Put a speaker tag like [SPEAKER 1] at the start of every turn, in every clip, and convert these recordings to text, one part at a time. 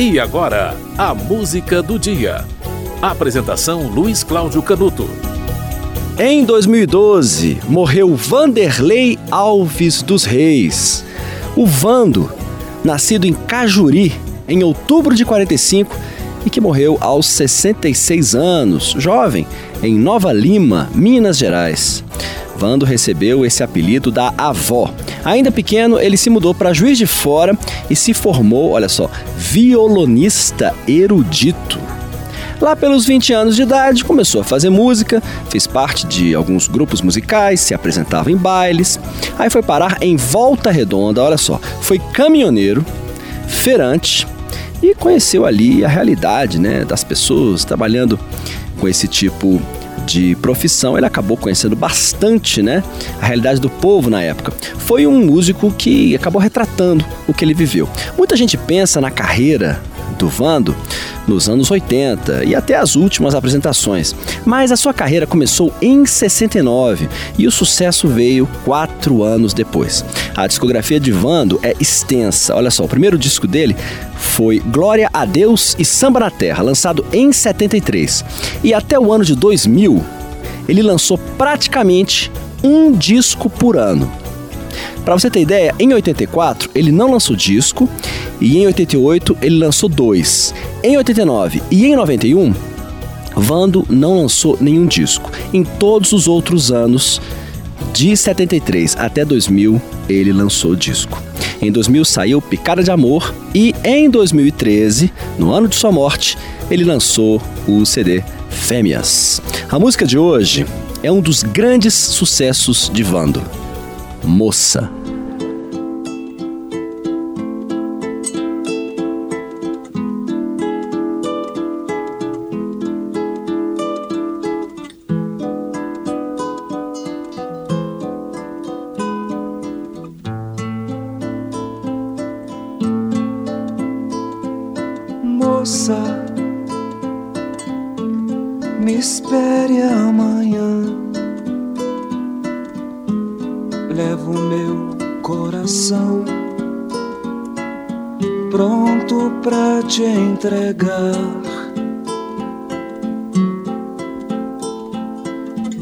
[SPEAKER 1] E agora, a música do dia. Apresentação Luiz Cláudio Canuto.
[SPEAKER 2] Em 2012, morreu Vanderlei Alves dos Reis. O Vando, nascido em Cajuri em outubro de 45 e que morreu aos 66 anos, jovem, em Nova Lima, Minas Gerais. Vando recebeu esse apelido da avó. Ainda pequeno, ele se mudou para Juiz de Fora e se formou, olha só, violonista erudito. Lá pelos 20 anos de idade, começou a fazer música, fez parte de alguns grupos musicais, se apresentava em bailes. Aí foi parar em Volta Redonda, olha só, foi caminhoneiro, feirante e conheceu ali a realidade né, das pessoas trabalhando com esse tipo de profissão, ele acabou conhecendo bastante, né, a realidade do povo na época. Foi um músico que acabou retratando o que ele viveu. Muita gente pensa na carreira do Vando nos anos 80 e até as últimas apresentações. Mas a sua carreira começou em 69 e o sucesso veio quatro anos depois. A discografia de Vando é extensa. Olha só, o primeiro disco dele foi Glória a Deus e Samba na Terra, lançado em 73. E até o ano de 2000, ele lançou praticamente um disco por ano. Para você ter ideia, em 84 ele não lançou disco e em 88 ele lançou dois. Em 89 e em 91, Vando não lançou nenhum disco. Em todos os outros anos, de 73 até 2000, ele lançou disco. Em 2000 saiu Picada de Amor e em 2013, no ano de sua morte, ele lançou o CD Fêmeas. A música de hoje é um dos grandes sucessos de Vando. Moça.
[SPEAKER 3] Moça, me espere amanhã levo meu coração pronto pra te entregar.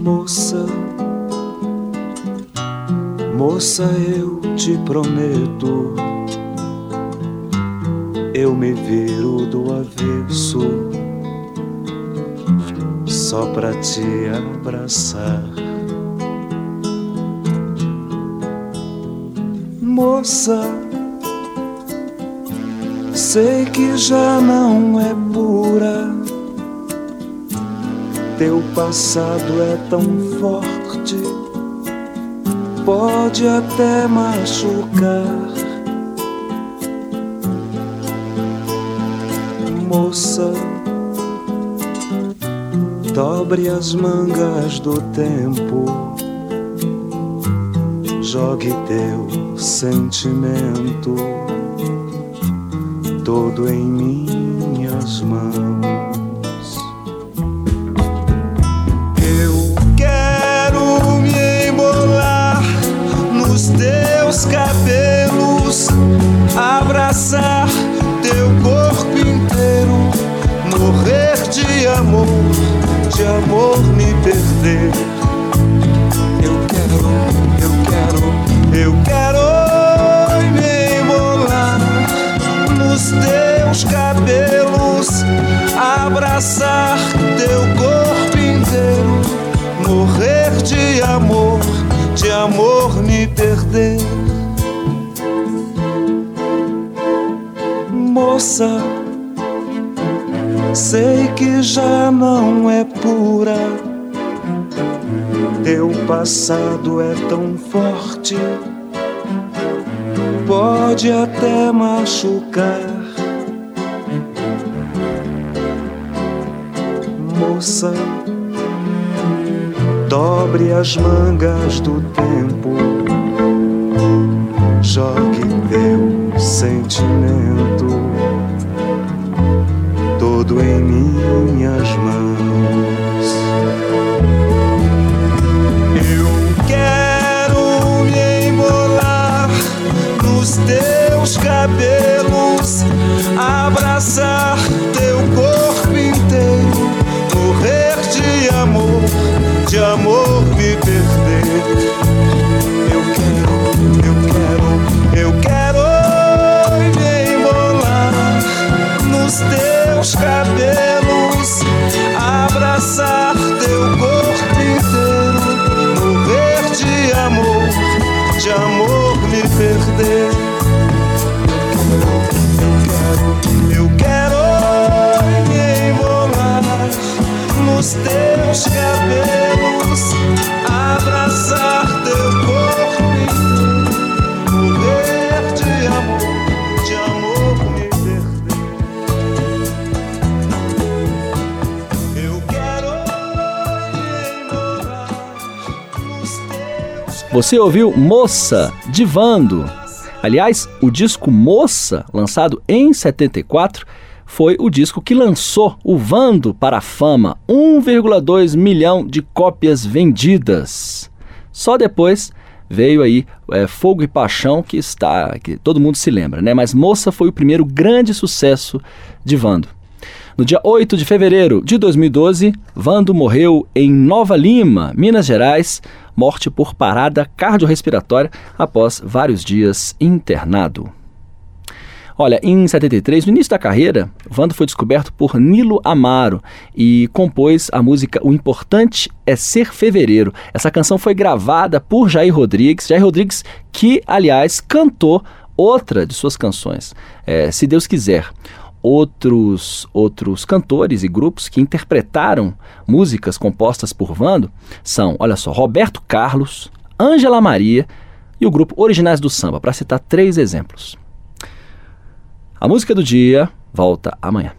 [SPEAKER 3] Moça, moça, eu te prometo, eu me viro do avesso só pra te abraçar. moça. Sei que já não é pura. Teu passado é tão forte, pode até machucar. Moça, dobre as mangas do tempo jogue teu sentimento todo em minhas mãos. Eu quero me embolar nos teus cabelos, abraçar teu corpo morrer de amor, de amor me perder. Eu quero eu quero me que já não é pura teu passado é tão forte, pode até machucar. Moça, dobre as mangas do tempo, jogue teu sentimento todo em minhas mãos.
[SPEAKER 4] Teus cabelos,
[SPEAKER 3] abraçar
[SPEAKER 2] Você ouviu Moça de Vando? Aliás, o disco Moça, lançado em 74, foi o disco que lançou o Vando para a fama, 1,2 milhão de cópias vendidas. Só depois veio aí é, Fogo e Paixão, que está, que todo mundo se lembra, né? Mas Moça foi o primeiro grande sucesso de Vando. No dia 8 de fevereiro de 2012, Vando morreu em Nova Lima, Minas Gerais, morte por parada cardiorrespiratória após vários dias internado. Olha, em 73, no início da carreira, Vando foi descoberto por Nilo Amaro e compôs a música O Importante é Ser Fevereiro. Essa canção foi gravada por Jair Rodrigues, Jair Rodrigues que, aliás, cantou outra de suas canções, é, Se Deus Quiser outros outros cantores e grupos que interpretaram músicas compostas por Vando são, olha só, Roberto Carlos, Ângela Maria e o grupo Originais do Samba, para citar três exemplos. A música do dia volta amanhã.